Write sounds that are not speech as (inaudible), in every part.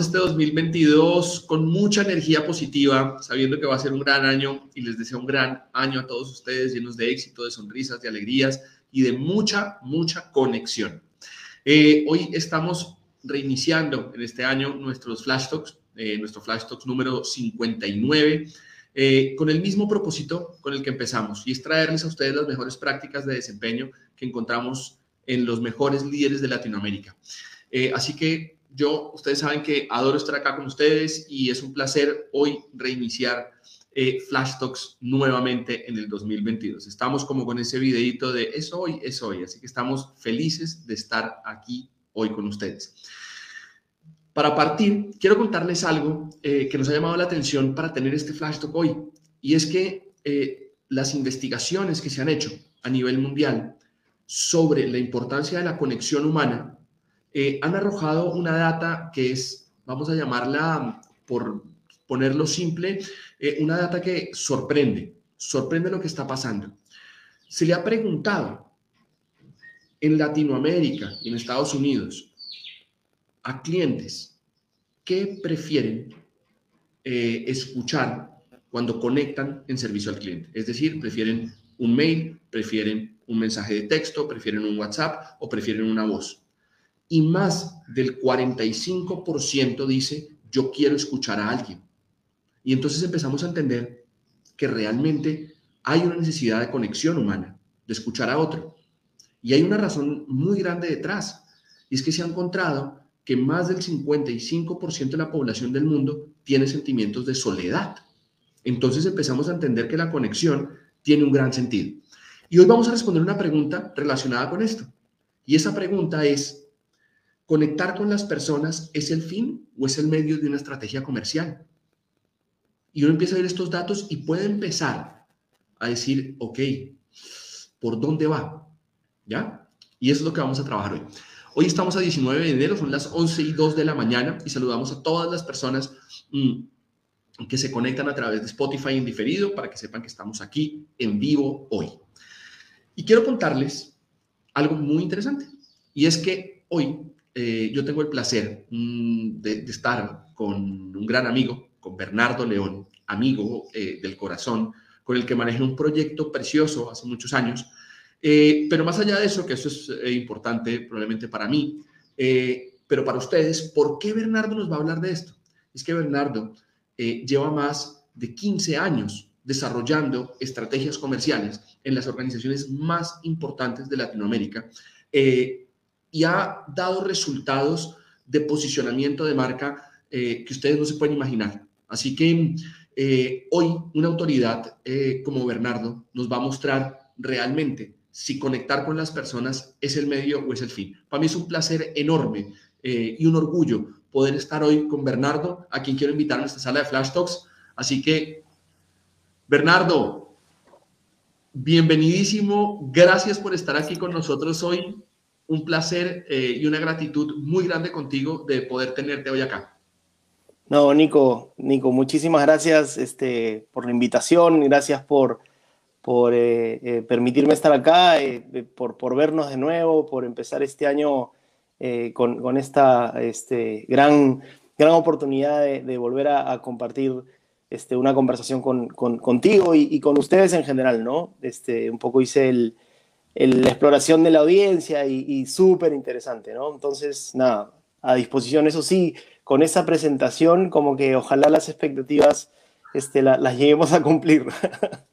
este 2022 con mucha energía positiva, sabiendo que va a ser un gran año y les deseo un gran año a todos ustedes, llenos de éxito, de sonrisas, de alegrías y de mucha, mucha conexión. Eh, hoy estamos reiniciando en este año nuestros Flash Talks, eh, nuestro Flash Talks número 59. Eh, con el mismo propósito con el que empezamos, y es traerles a ustedes las mejores prácticas de desempeño que encontramos en los mejores líderes de Latinoamérica. Eh, así que yo, ustedes saben que adoro estar acá con ustedes y es un placer hoy reiniciar eh, Flash Talks nuevamente en el 2022. Estamos como con ese videito de es hoy, es hoy, así que estamos felices de estar aquí hoy con ustedes. Para partir, quiero contarles algo eh, que nos ha llamado la atención para tener este Flash Talk hoy, y es que las investigaciones que se han hecho a nivel mundial sobre la importancia de la conexión humana, eh, han arrojado una data que es, vamos a llamarla, por ponerlo simple, eh, una data que sorprende, sorprende lo que está pasando. Se le ha preguntado en Latinoamérica y en Estados Unidos a clientes qué prefieren eh, escuchar cuando conectan en servicio al cliente. Es decir, prefieren un mail, prefieren un mensaje de texto, prefieren un WhatsApp o prefieren una voz. Y más del 45% dice, yo quiero escuchar a alguien. Y entonces empezamos a entender que realmente hay una necesidad de conexión humana, de escuchar a otro. Y hay una razón muy grande detrás. Y es que se ha encontrado que más del 55% de la población del mundo tiene sentimientos de soledad. Entonces empezamos a entender que la conexión tiene un gran sentido. Y hoy vamos a responder una pregunta relacionada con esto. Y esa pregunta es, ¿conectar con las personas es el fin o es el medio de una estrategia comercial? Y uno empieza a ver estos datos y puede empezar a decir, ok, ¿por dónde va? ¿Ya? Y eso es lo que vamos a trabajar hoy. Hoy estamos a 19 de enero, son las 11 y 2 de la mañana y saludamos a todas las personas mm, que se conectan a través de Spotify en diferido para que sepan que estamos aquí en vivo hoy. Y quiero contarles algo muy interesante. Y es que hoy eh, yo tengo el placer mm, de, estar con un gran amigo, con Bernardo León, amigo eh, del corazón, con el que manejé un proyecto precioso hace muchos años. Eh, pero más allá de eso, que eso es importante probablemente para mí, pero para ustedes, ¿por qué Bernardo nos va a hablar de esto? Es que Bernardo lleva más de 15 años desarrollando estrategias comerciales en las organizaciones más importantes de Latinoamérica y ha dado resultados de posicionamiento de marca eh, que ustedes no se pueden imaginar. Así que eh, hoy una autoridad como Bernardo nos va a mostrar realmente si conectar con las personas es el medio o es el fin. Para mí es un placer enorme y un orgullo poder estar hoy con Bernardo, a quien quiero invitar a esta sala de Flash Talks. Así que Bernardo, bienvenidísimo. Gracias por estar aquí con nosotros hoy. Un placer eh, y una gratitud muy grande contigo de poder tenerte hoy acá. No, Nico, Nico, muchísimas gracias este, por la invitación, gracias por, por eh, eh, permitirme estar acá, por, por, vernos de nuevo, por empezar este año con, con, esta este, gran, gran oportunidad de, volver a, compartir este, una conversación con, contigo y, con ustedes en general, ¿no? Este, un poco hice el, la exploración de la audiencia y, súper interesante, ¿no? Entonces, nada, a disposición, eso sí, con esa presentación, como que ojalá las expectativas este, las lleguemos a cumplir. (laughs)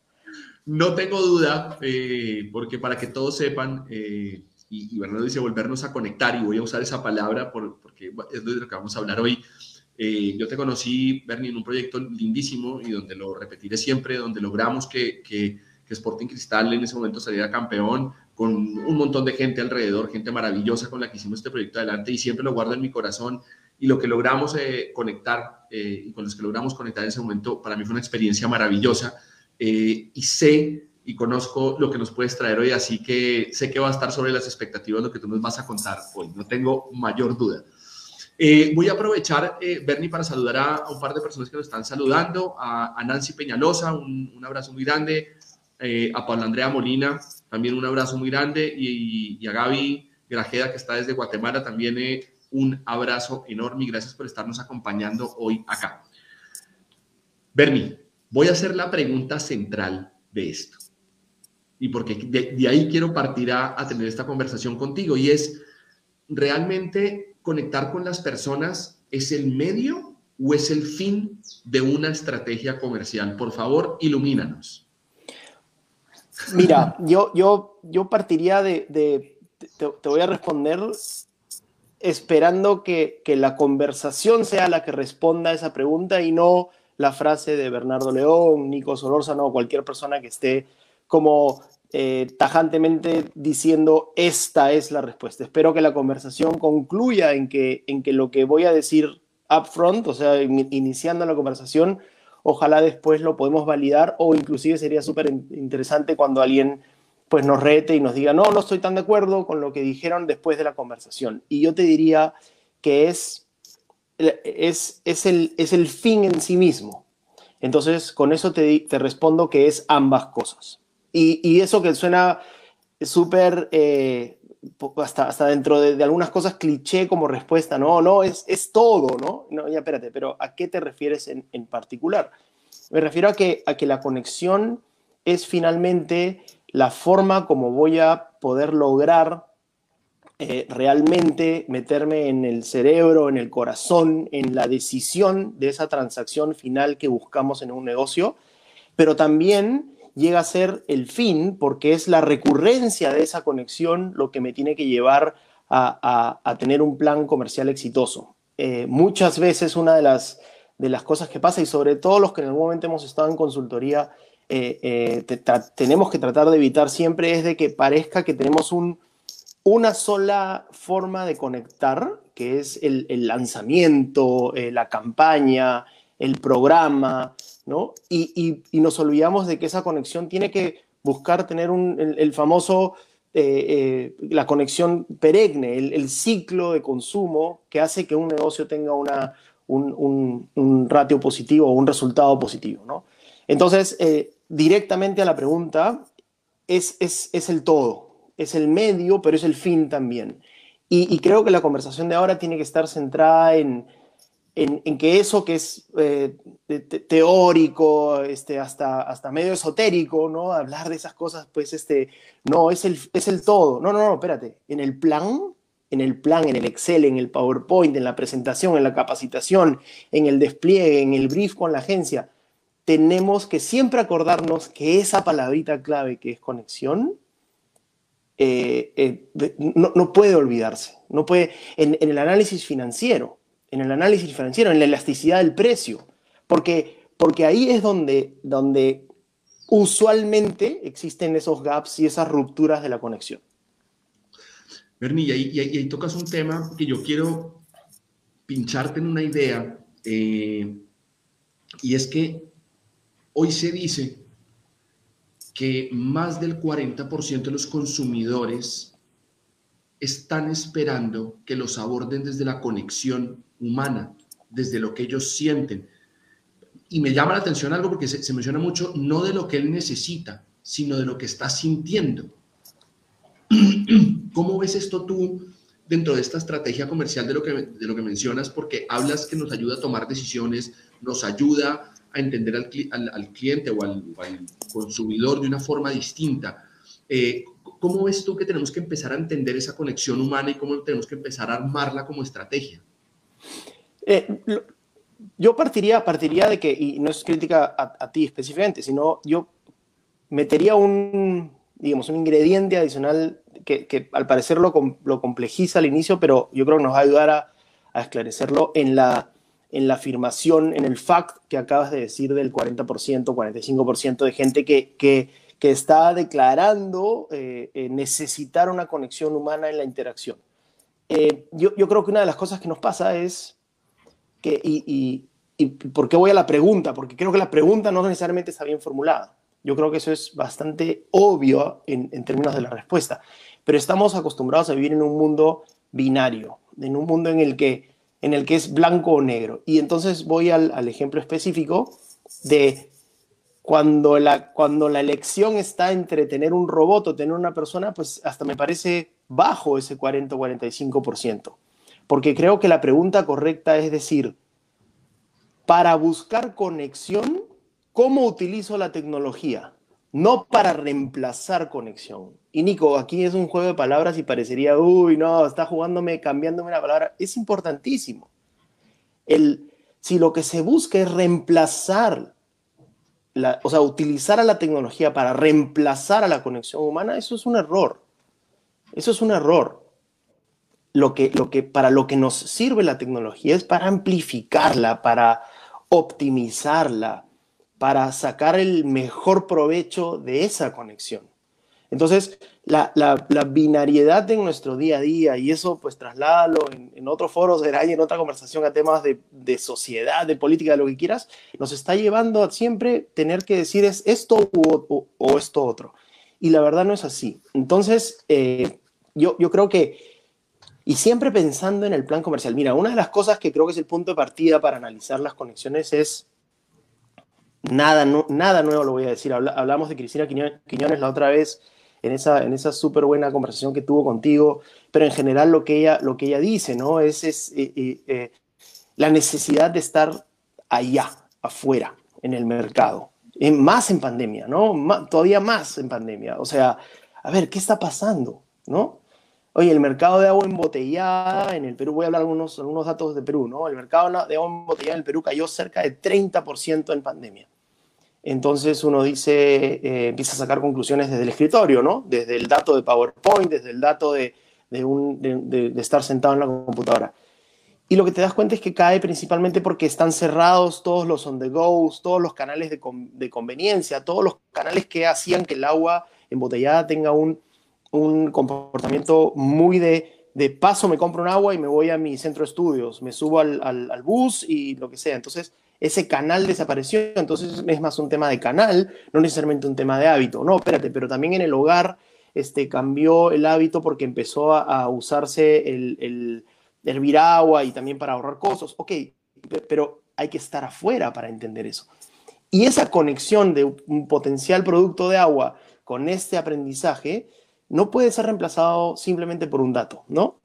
No tengo duda, eh, porque para que todos sepan, eh, y, Bernardo dice volvernos a conectar, y voy a usar esa palabra porque es de lo que vamos a hablar hoy, eh, yo te conocí, Bernie, en un proyecto lindísimo y donde lo repetiré siempre, donde logramos que, que, que, Sporting Cristal en ese momento saliera campeón, con un montón de gente alrededor, gente maravillosa con la que hicimos este proyecto adelante y siempre lo guardo en mi corazón. Y lo que logramos eh, conectar eh, y con los que logramos conectar en ese momento, para mí fue una experiencia maravillosa y sé y conozco lo que nos puedes traer hoy, así que sé que va a estar sobre las expectativas lo que tú nos vas a contar hoy, no tengo mayor duda. Eh, voy a aprovechar, eh, Bernie, para saludar a, un par de personas que nos están saludando, a, Nancy Peñalosa, un, abrazo muy grande, eh, a Pablo Andrea Molina, también un abrazo muy grande, y, a Gaby Grajeda, que está desde Guatemala, también eh, un abrazo enorme y gracias por estarnos acompañando hoy acá. Bernie, voy a hacer la pregunta central de esto. Y porque de, ahí quiero partir a, a tener esta conversación contigo. Y es, ¿realmente conectar con las personas es el medio o es el fin de una estrategia comercial? Por favor, ilumínanos. Mira, yo, yo, yo partiría de, te, voy a responder esperando que, que, la conversación sea la que responda a esa pregunta y no la frase de Bernardo León, Nico Solórzano o cualquier persona que esté como eh, tajantemente diciendo esta es la respuesta. Espero que la conversación concluya en que, en que lo que voy a decir upfront, o sea, iniciando la conversación, ojalá después lo podemos validar o inclusive sería súper interesante cuando alguien pues nos rete y nos diga, no, no estoy tan de acuerdo con lo que dijeron después de la conversación. Y yo te diría que es, es, es, el, es el fin en sí mismo. Entonces, con eso te, te respondo que es ambas cosas. Y, y eso que suena súper, eh, hasta, hasta dentro de, algunas cosas cliché como respuesta, no, no, es, es todo, ¿no? No, ya espérate, pero ¿a qué te refieres en, en particular? Me refiero a que, a que la conexión es finalmente la forma como voy a poder lograr eh, realmente meterme en el cerebro, en el corazón, en la decisión de esa transacción final que buscamos en un negocio, pero también llega a ser el fin porque es la recurrencia de esa conexión lo que me tiene que llevar a, tener un plan comercial exitoso. Eh, muchas veces una de las, de las cosas que pasa, y sobre todo los que en algún momento hemos estado en consultoría, eh, eh, tenemos que tratar de evitar siempre es de que parezca que tenemos un, una sola forma de conectar, que es el, lanzamiento, la campaña, el programa, Y, nos olvidamos de que esa conexión tiene que buscar tener el, famoso, la conexión perenne, el, ciclo de consumo que hace que un negocio tenga una, un, un ratio positivo o un resultado positivo. Entonces, directamente a la pregunta, es, es, el todo, es el medio, pero es el fin también. Y, creo que la conversación de ahora tiene que estar centrada en, en, que eso que es eh, teórico, este, hasta, hasta medio esotérico, ¿no? Hablar de esas cosas, pues, este, no, es el, es el todo. No, no, no, espérate. En el plan, en el plan, en el Excel, en el PowerPoint, en la presentación, en la capacitación, en el despliegue, en el brief con la agencia, tenemos que siempre acordarnos que esa palabrita clave que es conexión eh, eh, no, puede olvidarse. No puede, en, el análisis financiero, en el análisis financiero, en la elasticidad del precio, porque, porque ahí es donde, donde usualmente existen esos gaps y esas rupturas de la conexión. Bernie, y ahí, tocas un tema que yo quiero pincharte en una idea, eh, y es que Hoy se dice que más del 40% de los consumidores están esperando que los aborden desde la conexión humana, desde lo que ellos sienten. Y me llama la atención algo porque se, menciona mucho no de lo que él necesita, sino de lo que está sintiendo. (clears throat) ¿Cómo ves esto tú dentro de esta estrategia comercial de lo que, de lo que mencionas? Porque hablas que nos ayuda a tomar decisiones, nos ayuda a entender al, al, cliente o al, consumidor de una forma distinta. Eh, ¿Cómo ves tú que tenemos que empezar a entender esa conexión humana y cómo tenemos que empezar a armarla como estrategia? Eh, yo partiría, partiría de que, y no es crítica a, ti específicamente, sino yo metería un, digamos, un ingrediente adicional que, al parecer lo, lo, complejiza al inicio, pero yo creo que nos va a ayudar a, a esclarecerlo en la, en la afirmación, en el fact que acabas de decir del 40%, 45% de gente que, que, que está declarando eh, eh, necesitar una conexión humana en la interacción. Eh, yo, yo, creo que una de las cosas que nos pasa es que, y, y, y, por qué voy a la pregunta, porque creo que la pregunta no necesariamente está bien formulada. Yo creo que eso es bastante obvio en, en términos de la respuesta, pero estamos acostumbrados a vivir en un mundo binario, en un mundo en el que en el que es blanco o negro. Y entonces voy al, ejemplo específico de cuando la, cuando la elección está entre tener un robot o tener una persona, pues hasta me parece bajo ese 40-45%. Porque creo que la pregunta correcta es decir, para buscar conexión, ¿cómo utilizo la tecnología? No para reemplazar conexión. Y Nico, aquí es un juego de palabras y parecería, uy, no, está jugándome, cambiándome una palabra. Es importantísimo. El, si lo que se busca es reemplazar, la, o sea, utilizar a la tecnología para reemplazar a la conexión humana, eso es un error. Eso es un error. Lo que, lo que, para lo que nos sirve la tecnología es para amplificarla, para optimizarla, para sacar el mejor provecho de esa conexión. Entonces, la, binariedad en nuestro día a día, y eso pues trasládalo en, en otros foros, será en otra conversación a temas de, sociedad, de política, de lo que quieras, nos está llevando a siempre tener que decir es esto o, esto otro. Y la verdad no es así. Entonces, eh, yo, yo creo que, y siempre pensando en el plan comercial, mira, una de las cosas que creo que es el punto de partida para analizar las conexiones es nada, nada nuevo lo voy a decir. hablamos de Cristina Quiñones la otra vez en esa, en esa súper buena conversación que tuvo contigo, pero en general lo que ella, lo que ella dice, ¿no? Es, es eh, eh, eh, la necesidad de estar allá, afuera, en el mercado, más en pandemia, ¿no? todavía más en pandemia. O sea, a ver, ¿qué está pasando, ¿no? Oye, el mercado de agua embotellada en el Perú, voy a hablar algunos, algunos datos de Perú, ¿no? El mercado de agua embotellada en el Perú cayó cerca de 30% en pandemia entonces uno dice, eh, empieza a sacar conclusiones desde el escritorio, ¿no? Desde el dato de PowerPoint, desde el dato de, estar sentado en la computadora. Y lo que te das cuenta es que cae principalmente porque están cerrados todos los on the go, todos los canales de, conveniencia, todos los canales que hacían que el agua embotellada tenga un, comportamiento muy de, de, paso, me compro un agua y me voy a mi centro de estudios, me subo al, al bus y lo que sea. Entonces, ese canal desapareció, entonces es más un tema de canal, no necesariamente un tema de hábito. No, espérate, pero también en el hogar este, cambió el hábito porque empezó a, usarse el, el, hervir agua y también para ahorrar costos. Ok, pero hay que estar afuera para entender eso. Y esa conexión de un potencial producto de agua con este aprendizaje no puede ser reemplazado simplemente por un dato, ¿no?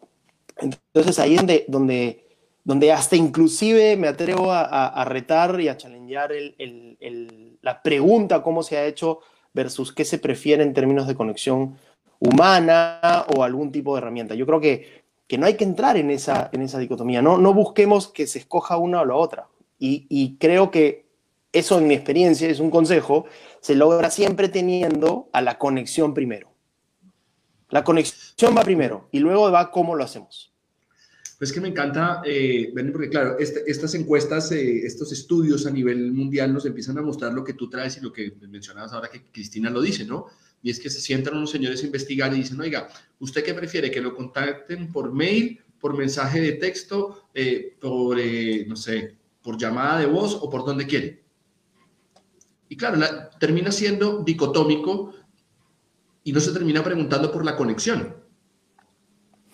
Entonces ahí es donde donde hasta inclusive me atrevo a, retar y a challengear la pregunta cómo se ha hecho versus qué se prefiere en términos de conexión humana o algún tipo de herramienta. Yo creo que, que no hay que entrar en esa, en esa dicotomía, no, no busquemos que se escoja una o la otra. Y, y creo que eso en mi experiencia es un consejo, se logra siempre teniendo a la conexión primero. La conexión va primero y luego va cómo lo hacemos. Es que me encanta, eh, porque claro, este, estas encuestas, eh, estos estudios a nivel mundial nos empiezan a mostrar lo que tú traes y lo que mencionabas ahora que Cristina lo dice, ¿no? Y es que se sientan unos señores a investigar y dicen, oiga, ¿usted qué prefiere? ¿Que lo contacten por mail, por mensaje de texto, eh, por, eh, no sé, por llamada de voz o por donde quiere? Y claro, termina siendo dicotómico y no se termina preguntando por la conexión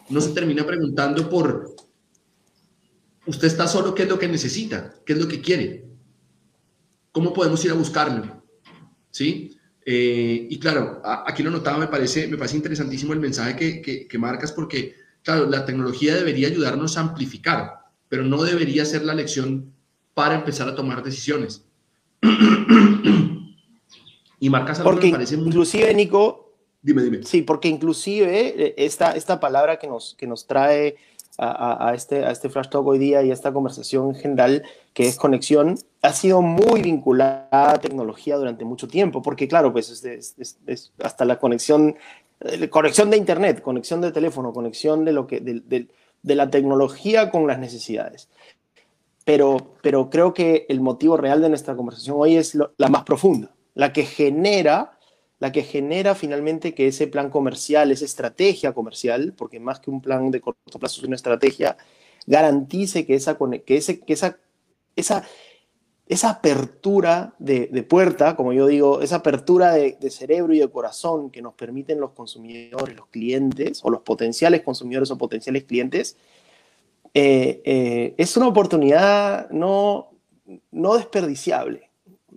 no se termina preguntando por, usted está solo, ¿qué es lo que necesita? ¿Qué es lo que quiere? ¿Cómo podemos ir a buscarlo? ¿Sí? Eh, y claro, aquí lo notaba, me parece, me parece interesantísimo el mensaje que, que, marcas porque, claro, la tecnología debería ayudarnos a amplificar, pero no debería ser la lección para empezar a tomar decisiones. (clears throat) y marcas algo porque me parece muy... Inclusive, Nico, Sí, porque inclusive eh, esta, esta palabra que nos, que nos trae a, este, a este Flash Talk hoy día y a esta conversación en general, que es conexión, ha sido muy vinculada a tecnología durante mucho tiempo, porque claro, pues es, hasta la conexión, eh, conexión de Internet, conexión de teléfono, conexión de, lo que, de, de, la tecnología con las necesidades. Pero, pero creo que el motivo real de nuestra conversación hoy es la más profunda, la que genera la que genera finalmente que ese plan comercial, esa estrategia comercial, porque más que un plan de corto plazo es una estrategia, garantice que esa, que ese, que esa, esa, esa apertura de, puerta, como yo digo, esa apertura de, cerebro y de corazón que nos permiten los consumidores, los clientes, o los potenciales consumidores o potenciales clientes, eh, eh, es una oportunidad no, no desperdiciable.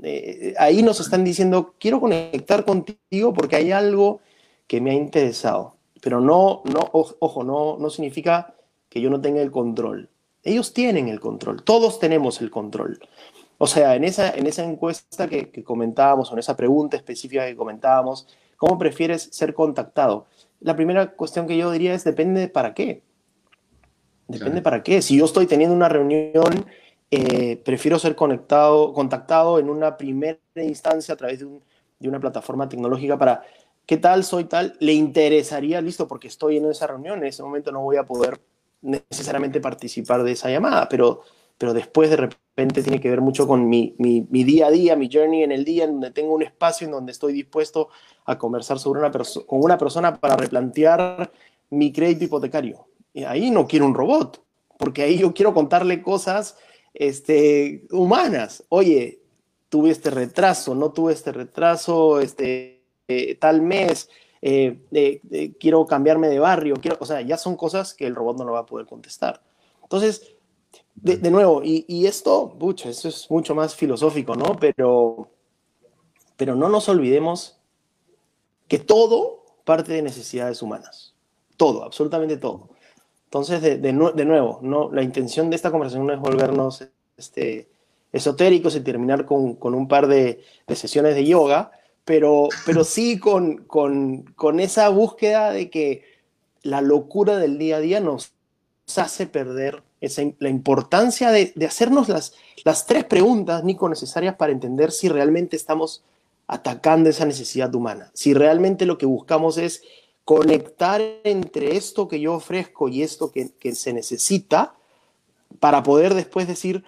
Eh, ahí nos están diciendo, quiero conectar contigo porque hay algo que me ha interesado. pero no, no, ojo, no, no significa que yo no tenga el control. Ellos tienen el control, todos tenemos el control. O sea, en esa, en esa encuesta que, comentábamos, o en esa pregunta específica que comentábamos, ¿cómo prefieres ser contactado? La primera cuestión que yo diría es, depende para qué. Depende para qué. Si yo estoy teniendo una reunión, eh, prefiero ser conectado, contactado en una primera instancia a través de, de una plataforma tecnológica para ¿qué tal? Soy tal, le interesaría, listo, porque estoy en esa reunión, en ese momento no voy a poder necesariamente participar de esa llamada, pero, pero después de repente tiene que ver mucho con mi, mi, día a día, mi journey en el día, en donde tengo un espacio en donde estoy dispuesto a conversar sobre una con una persona para replantear mi crédito hipotecario. Y ahí no quiero un robot, porque ahí yo quiero contarle cosas este, humanas. Oye, tuve este retraso, no tuve este retraso, este, eh, tal mes, eh, quiero cambiarme de barrio, quiero, o sea, ya son cosas que el robot no lo va a poder contestar. Entonces, de, nuevo, y, esto, pucha, eso es mucho más filosófico, ¿no? Pero, pero no nos olvidemos que todo parte de necesidades humanas. Todo, absolutamente todo. Entonces, de, nuevo, no, la intención de esta conversación no es volvernos este, esotéricos y terminar con, con un par de, de, sesiones de yoga, pero, pero sí con, con, con, esa búsqueda de que la locura del día a día nos hace perder esa, la importancia de, de, hacernos las, las tres preguntas, Nico, necesarias para entender si realmente estamos atacando esa necesidad humana, si realmente lo que buscamos es conectar entre esto que yo ofrezco y esto que, que se necesita para poder después decir,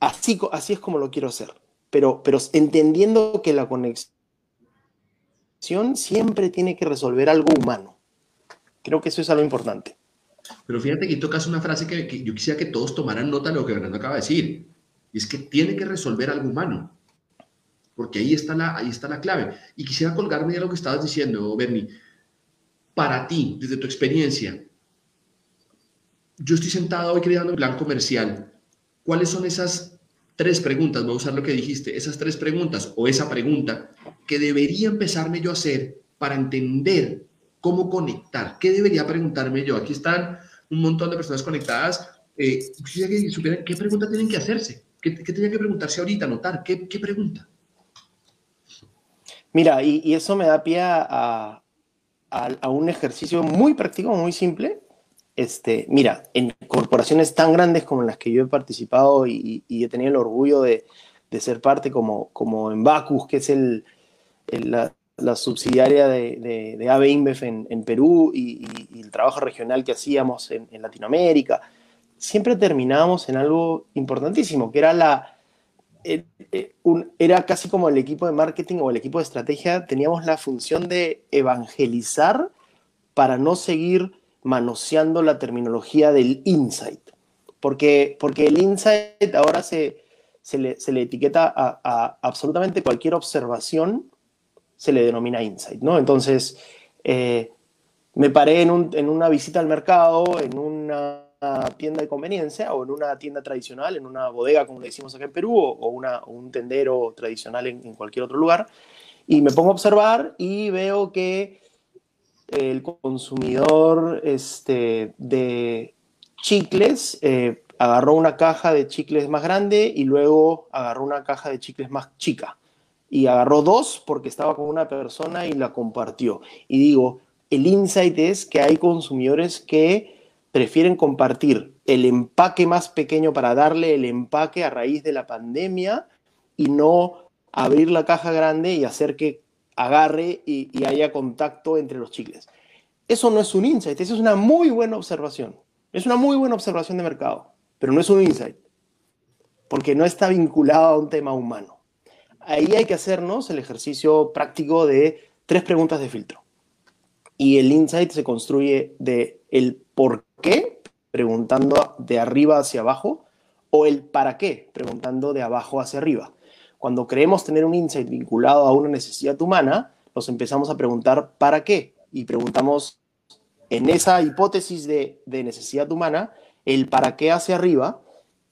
así, así es como lo quiero hacer pero, pero entendiendo que la conexión siempre tiene que resolver algo humano. Creo que eso es algo importante. Pero fíjate que tocas una frase que, yo quisiera que todos tomaran nota de lo que Fernando acaba de decir. Y es que tiene que resolver algo humano. Porque ahí está la, ahí está la clave. Y quisiera colgarme de lo que estabas diciendo, Bernie. Para ti, desde tu experiencia, yo estoy sentado hoy creando un plan comercial. ¿Cuáles son esas tres preguntas, voy a usar lo que dijiste, esas tres preguntas o esa pregunta que debería empezarme yo a hacer para entender cómo conectar. ¿Qué debería preguntarme yo? Aquí están un montón de personas conectadas. Eh, que supieran qué pregunta tienen que hacerse. ¿Qué, qué que preguntarse ahorita, anotar? ¿Qué, qué pregunta? Mira, y, eso me da pie a, a, un ejercicio muy práctico, muy simple, este, mira, en corporaciones tan grandes como las que yo he participado y, he tenido el orgullo de, ser parte, como, como en Bacus, que es el, la, subsidiaria de, de, AB InBev en, Perú y, el trabajo regional que hacíamos en, Latinoamérica, siempre terminábamos en algo importantísimo, que era la, era casi como el equipo de marketing o el equipo de estrategia, teníamos la función de evangelizar para no seguir manoseando la terminología del insight, porque, porque el insight ahora se, se, le, etiqueta a, absolutamente cualquier observación, se le denomina insight, ¿no? Entonces, eh, me paré en, una visita al mercado, en una tienda de conveniencia o en una tienda tradicional, en una bodega, como le decimos acá en Perú, o, un tendero tradicional en, en, cualquier otro lugar, y me pongo a observar y veo que el consumidor este, de chicles eh, agarró una caja de chicles más grande y luego agarró una caja de chicles más chica. Y agarró dos porque estaba con una persona y la compartió. Y digo, el insight es que hay consumidores que prefieren compartir el empaque más pequeño para darle el empaque a raíz de la pandemia y no abrir la caja grande y hacer que agarre y, haya contacto entre los chicles. Eso no es un insight, eso es una muy buena observación. Es una muy buena observación de mercado, pero no es un insight, porque no está vinculado a un tema humano. Ahí hay que hacernos el ejercicio práctico de tres preguntas de filtro. Y el insight se construye de el por qué, preguntando de arriba hacia abajo, o el para qué, preguntando de abajo hacia arriba. Cuando creemos tener un insight vinculado a una necesidad humana, nos empezamos a preguntar ¿para qué? Y preguntamos en esa hipótesis de, necesidad humana el para qué hacia arriba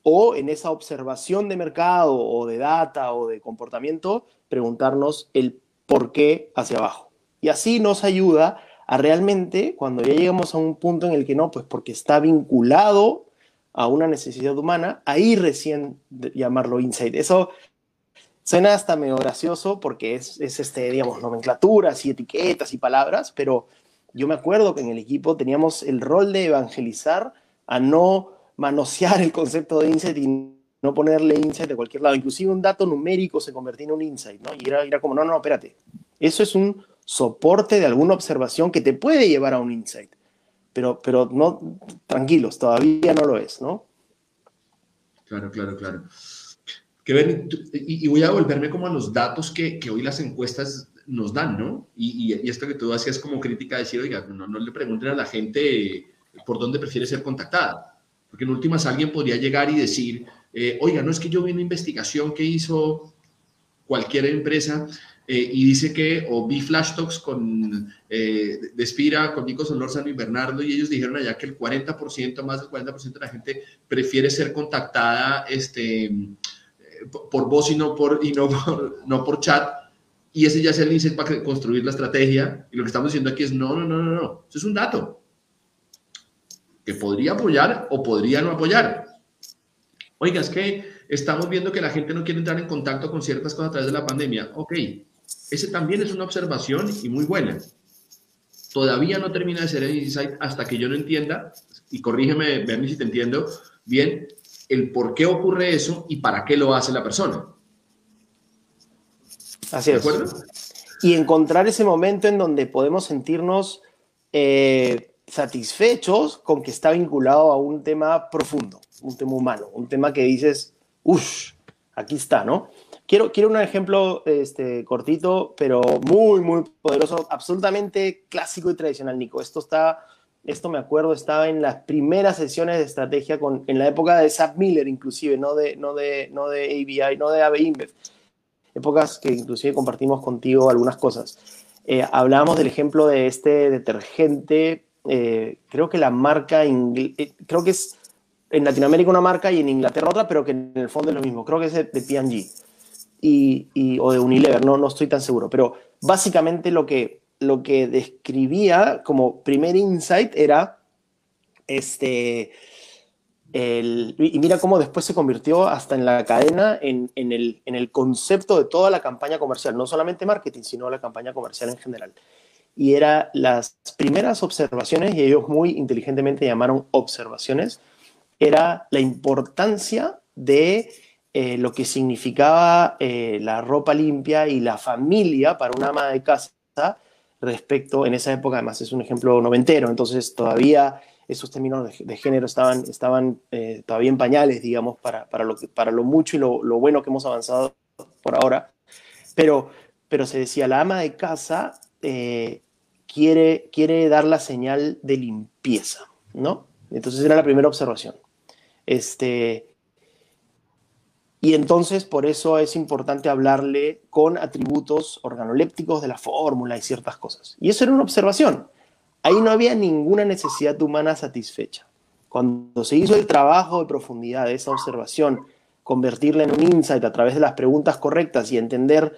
o en esa observación de mercado o de data o de comportamiento, preguntarnos el por qué hacia abajo. Y así nos ayuda a realmente cuando ya llegamos a un punto en el que no, pues porque está vinculado a una necesidad humana, ahí recién llamarlo insight. Eso suena hasta medio gracioso porque es, es, este, digamos, nomenclaturas y etiquetas y palabras, pero yo me acuerdo que en el equipo teníamos el rol de evangelizar a no manosear el concepto de insight y no ponerle insight de cualquier lado. Inclusive un dato numérico se convertía en un insight, ¿no? Y era, era como, no, no, espérate. Eso es un soporte de alguna observación que te puede llevar a un insight. Pero, pero no, tranquilos, todavía no lo es, ¿no? Claro, claro, claro. Que y, voy a volverme como a los datos que, que hoy las encuestas nos dan, ¿no? Y, esto que tú hacías como crítica, decir, oiga, no, no le pregunten a la gente por dónde prefiere ser contactada. Porque en últimas alguien podría llegar y decir, eh, oiga, no es que yo vi una investigación que hizo cualquier empresa eh, y dice que, o vi flash talks con eh, Despira, con Nico Solórzano y Bernardo, y ellos dijeron allá que el 40%, más del 40% de la gente prefiere ser contactada este, por voz y no por, y no (laughs) no por chat. Y ese ya es el insight para construir la estrategia. Y lo que estamos diciendo aquí es, no, no, no, no, no. Eso es un dato que podría apoyar o podría no apoyar. Oiga, es que estamos viendo que la gente no quiere entrar en contacto con ciertas cosas a través de la pandemia. Ok, ese también es una observación y muy buena. Todavía no termina de ser el insight hasta que yo no entienda, y corrígeme, Bernie, si te entiendo bien, el por qué ocurre eso y para qué lo hace la persona. Así es. ¿De acuerdo? Y encontrar ese momento en donde podemos sentirnos eh, satisfechos con que está vinculado a un tema profundo, un tema humano, un tema que dices, uff, aquí está, ¿no? Quiero, quiero un ejemplo este, cortito, pero muy, muy poderoso, absolutamente clásico y tradicional, Nico. Esto está, esto me acuerdo, estaba en las primeras sesiones de estrategia con, en la época de Zap Miller, inclusive, no de, no de, no de ABI, no de AB InBev. Épocas que inclusive compartimos contigo algunas cosas. Eh, hablamos del ejemplo de este detergente eh, creo que la marca, eh, creo que es en Latinoamérica una marca y en Inglaterra otra, pero que en el fondo es lo mismo. Creo que es de, P&G y, o de Unilever, no, no estoy tan seguro. Pero básicamente lo que, lo que describía como primer insight era este... El, y mira cómo después se convirtió hasta en la cadena, en, en, el, en el concepto de toda la campaña comercial, no solamente marketing, sino la campaña comercial en general y era las primeras observaciones, y ellos muy inteligentemente llamaron observaciones, era la importancia de eh, lo que significaba eh, la ropa limpia y la familia para una ama de casa respecto, en esa época además es un ejemplo noventero, entonces todavía esos términos de, género estaban, estaban eh, todavía en pañales, digamos, para, para, lo, para lo mucho y lo, lo, bueno que hemos avanzado por ahora, pero, pero se decía, la ama de casa eh, quiere, quiere dar la señal de limpieza, ¿no? Entonces era la primera observación. Este, y entonces por eso es importante hablarle con atributos organolépticos de la fórmula y ciertas cosas. Y eso era una observación. Ahí no había ninguna necesidad humana satisfecha. Cuando se hizo el trabajo de profundidad de esa observación, convertirla en un insight a través de las preguntas correctas y entender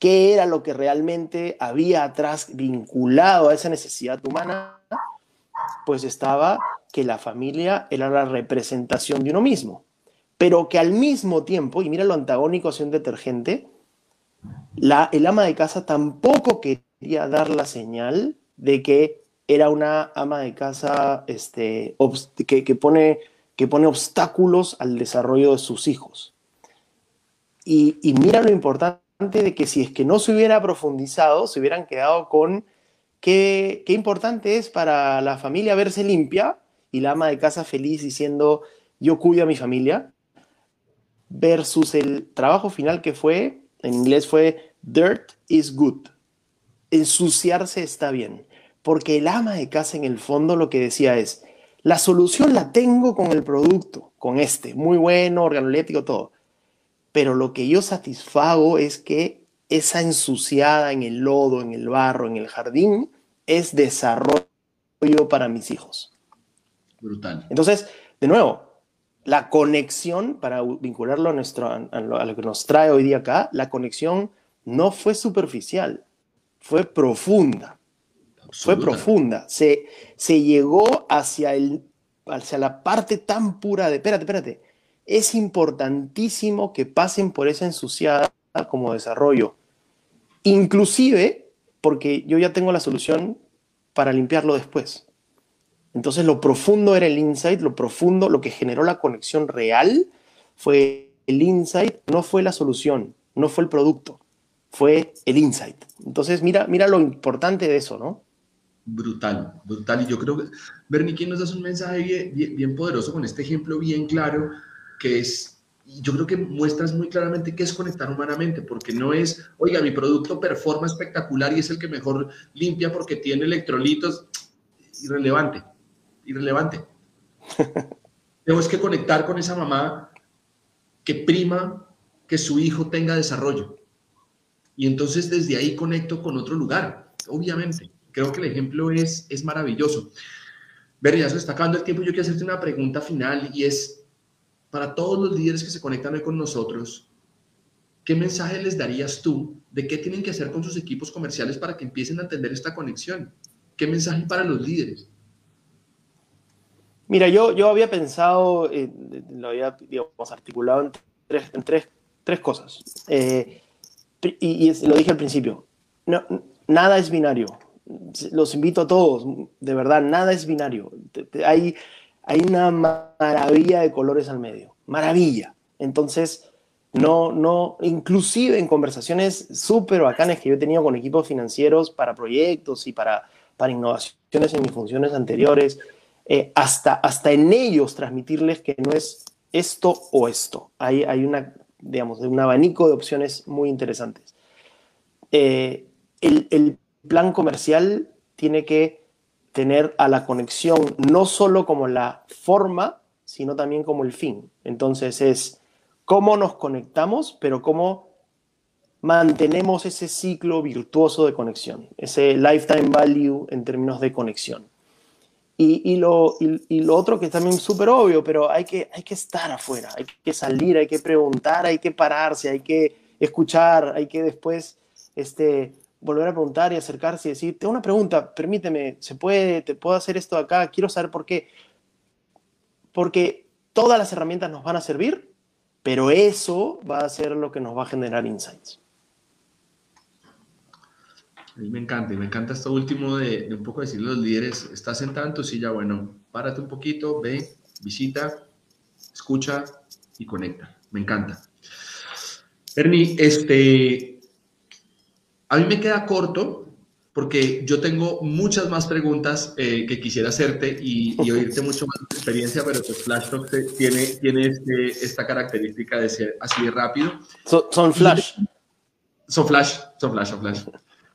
qué era lo que realmente había atrás vinculado a esa necesidad humana, pues estaba que la familia era la representación de uno mismo, pero que al mismo tiempo, y mira lo antagónico hacia un detergente, la, el ama de casa tampoco quería dar la señal de que era una ama de casa este, que, pone, que pone obstáculos al desarrollo de sus hijos. Y, y mira lo importante de que si es que no se hubiera profundizado, se hubieran quedado con qué, qué importante es para la familia verse limpia y la ama de casa feliz diciendo yo cuido a mi familia, versus el trabajo final que fue, en inglés fue dirt is good. Ensuciarse está bien, porque el ama de casa en el fondo lo que decía es, la solución la tengo con el producto, con este, muy bueno, organoléptico, todo pero lo que yo satisfago es que esa ensuciada en el lodo, en el barro, en el jardín, es desarrollo para mis hijos. Brutal. Entonces, de nuevo, la conexión, para vincularlo a, nuestro, a lo que nos trae hoy día acá, la conexión no fue superficial, fue profunda. fue profunda. Se, se llegó hacia, el, hacia la parte tan pura de, espérate, espérate, es importantísimo que pasen por esa ensuciada como desarrollo. Inclusive porque yo ya tengo la solución para limpiarlo después. Entonces lo profundo era el insight, lo profundo, lo que generó la conexión real fue el insight, no fue la solución, no fue el producto, fue el insight. Entonces mira, mira lo importante de eso, ¿no? Brutal, brutal. Y yo creo que, Bernie, ¿quién nos das un mensaje bien, bien poderoso con este ejemplo bien claro, que es yo creo que muestras muy claramente qué es conectar humanamente, porque no es, oiga, mi producto performa espectacular y es el que mejor limpia porque tiene electrolitos. Irrelevante irrelevante. Tengo que conectar con esa mamá que prima que su hijo tenga desarrollo. Y entonces desde ahí conecto con otro lugar, obviamente. Creo que el ejemplo es, es maravilloso. Ver, ya se está acabando el tiempo. Yo quiero hacerte una pregunta final y es, para todos los líderes que se conectan hoy con nosotros, ¿qué mensaje les darías tú de qué tienen que hacer con sus equipos comerciales para que empiecen a entender esta conexión? ¿Qué mensaje para los líderes? Mira, yo, yo había pensado, eh, lo había digamos, articulado en tres, en tres, tres cosas. Eh, y, lo dije al principio, no, nada es binario. Los invito a todos, de verdad, nada es binario. Hay, hay una maravilla de colores al medio, maravilla. Entonces, no, no, inclusive en conversaciones súper bacanas que yo he tenido con equipos financieros para proyectos y para, para innovaciones en mis funciones anteriores, eh, hasta, hasta en ellos transmitirles que no es esto o esto. Hay, hay una, digamos, un abanico de opciones muy interesantes. Eh, el, el, plan comercial tiene que tener a la conexión no solo como la forma, sino también como el fin. Entonces es cómo nos conectamos, pero cómo mantenemos ese ciclo virtuoso de conexión, ese lifetime value en términos de conexión. Y, lo, y, lo, otro que es también súper obvio, pero hay que, hay que estar afuera, hay que salir, hay que preguntar, hay que pararse, hay que escuchar, hay que después este, volver a preguntar y acercarse y decir, tengo una pregunta, permíteme, ¿se puede, te puedo hacer esto acá? Quiero saber por qué. Porque todas las herramientas nos van a servir, pero eso va a ser lo que nos va a generar insights me encanta, y me encanta esto último de, un poco decirle a los líderes, estás sentado en tu silla, bueno, párate un poquito, ve, visita, escucha y conecta. Me encanta. Ernie, este, a mí me queda corto porque yo tengo muchas más preguntas eh, que quisiera hacerte y, oírte mucho más de experiencia, pero pues Flash Talk tiene, tiene este, esta característica de ser así de rápido. son Flash. Son Flash, son Flash, son Flash.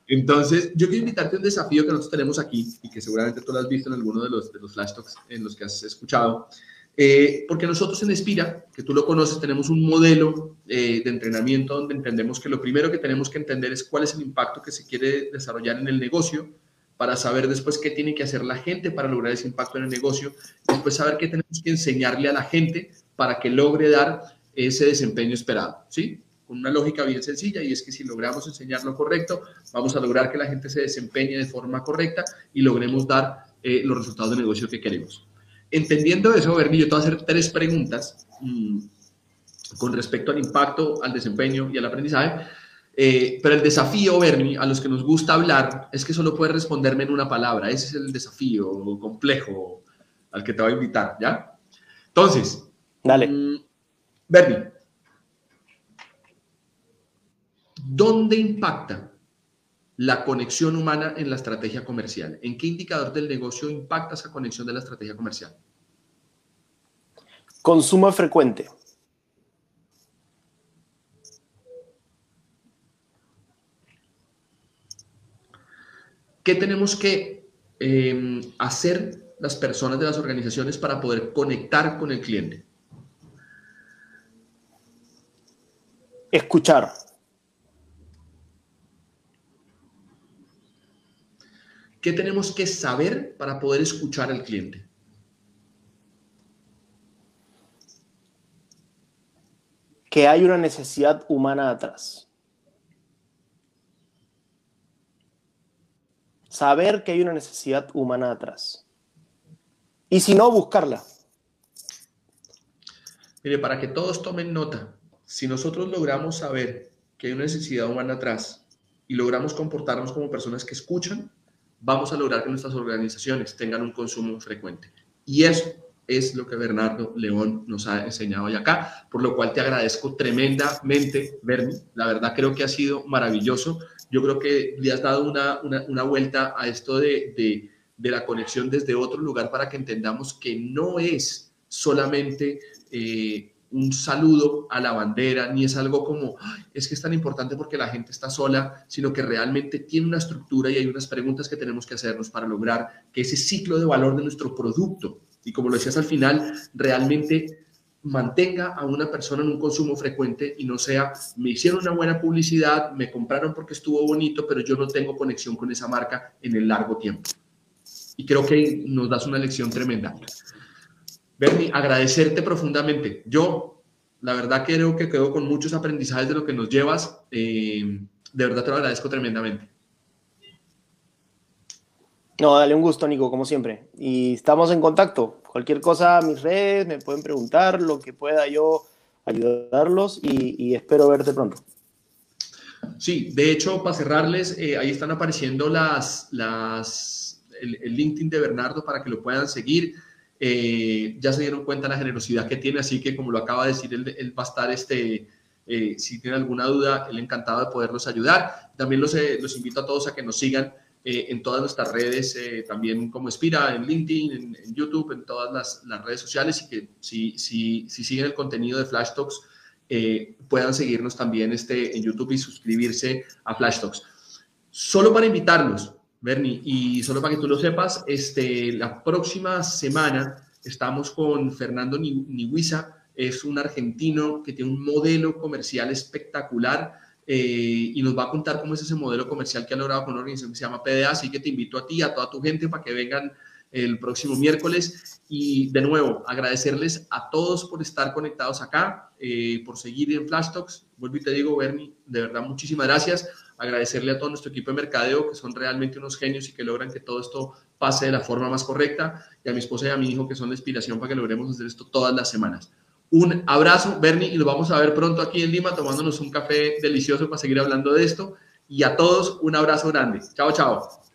Entonces, yo quiero invitarte a un desafío que nosotros tenemos aquí y que seguramente tú lo has visto en alguno de los, flash talks en los que has escuchado, eh, porque nosotros en Espira, que tú lo conoces, tenemos un modelo eh, de entrenamiento donde entendemos que lo primero que tenemos que entender es cuál es el impacto que se quiere desarrollar en el negocio para saber después qué tiene que hacer la gente para lograr ese impacto en el negocio, después saber qué tenemos que enseñarle a la gente para que logre dar ese desempeño esperado, ¿sí? Con una lógica bien sencilla y es que si logramos enseñar lo correcto, vamos a lograr que la gente se desempeñe de forma correcta y logremos dar eh, los resultados de negocio que queremos. Entendiendo eso, Bernie, yo te voy a hacer tres preguntas mm, con respecto al impacto, al desempeño y al aprendizaje. Eh, pero el desafío, Bernie, a los que nos gusta hablar, es que solo puedes responderme en una palabra. Ese es el desafío complejo al que te voy a invitar, ¿ya? Entonces, Dale. Mm, Bernie, ¿Dónde impacta la conexión humana en la estrategia comercial? ¿En qué indicador del negocio impacta esa conexión de la estrategia comercial? Consumo frecuente. ¿Qué tenemos que em, hacer las personas de las organizaciones para poder conectar con el cliente? Escuchar. ¿Qué tenemos que saber para poder escuchar al cliente? Que hay una necesidad humana atrás. saber que hay una necesidad humana atrás. Y si no, buscarla. Mire, para que todos tomen nota, si nosotros logramos saber que hay una necesidad humana atrás y logramos comportarnos como personas que escuchan, vamos a lograr que nuestras organizaciones tengan un consumo frecuente. Y eso es lo que Bernardo León nos ha enseñado hoy acá, por lo cual te agradezco tremendamente, Bernie. La verdad creo que ha sido maravilloso. Yo creo que le has dado una, una, vuelta a esto de, de, de, la conexión desde otro lugar para que entendamos que no es solamente... Eh, un saludo a la bandera, ni es algo como, es que es tan importante porque la gente está sola, sino que realmente tiene una estructura y hay unas preguntas que tenemos que hacernos para lograr que ese ciclo de valor de nuestro producto, y como lo decías al final, realmente mantenga a una persona en un consumo frecuente y no sea, me hicieron una buena publicidad, me compraron porque estuvo bonito, pero yo no tengo conexión con esa marca en el largo tiempo. Y creo que nos das una lección tremenda. Bernie, agradecerte profundamente. Yo, la verdad, creo que quedo con muchos aprendizajes de lo que nos llevas. Eh, de verdad te lo agradezco tremendamente. No, dale un gusto, Nico, como siempre. Y estamos en contacto. Cualquier cosa, mis redes, me pueden preguntar, lo que pueda yo ayudarlos y, espero verte pronto. Sí, de hecho, para cerrarles, eh, ahí están apareciendo las, las, el, el, LinkedIn de Bernardo para que lo puedan seguir. Eh, ya se dieron cuenta la generosidad que tiene, así que como lo acaba de decir, él, va a estar, este, eh, si tiene alguna duda, él encantado de poderlos ayudar. También los, eh, los invito a todos a que nos sigan en todas nuestras redes, también como Espira, en LinkedIn, en, YouTube, en todas las, las, redes sociales y que si, si, si siguen el contenido de Flash Talks, puedan seguirnos también este, en YouTube y suscribirse a Flash Talks. Solo para invitarlos, Bernie, y solo para que tú lo sepas, este, la próxima semana estamos con Fernando Nihuiza, es un argentino que tiene un modelo comercial espectacular eh, y nos va a contar cómo es ese modelo comercial que ha logrado con una organización que se llama PDA, así que te invito a ti, a toda tu gente para que vengan el próximo miércoles y de nuevo agradecerles a todos por estar conectados acá, eh, por seguir en Flash Talks. Vuelvo y te digo, Bernie, de verdad muchísimas gracias agradecerle a todo nuestro equipo de mercadeo, que son realmente unos genios y que logran que todo esto pase de la forma más correcta, y a mi esposa y a mi hijo, que son la inspiración para que logremos hacer esto todas las semanas. Un abrazo, Bernie, y nos vamos a ver pronto aquí en Lima tomándonos un café delicioso para seguir hablando de esto. Y a todos un abrazo grande. Chao, chao.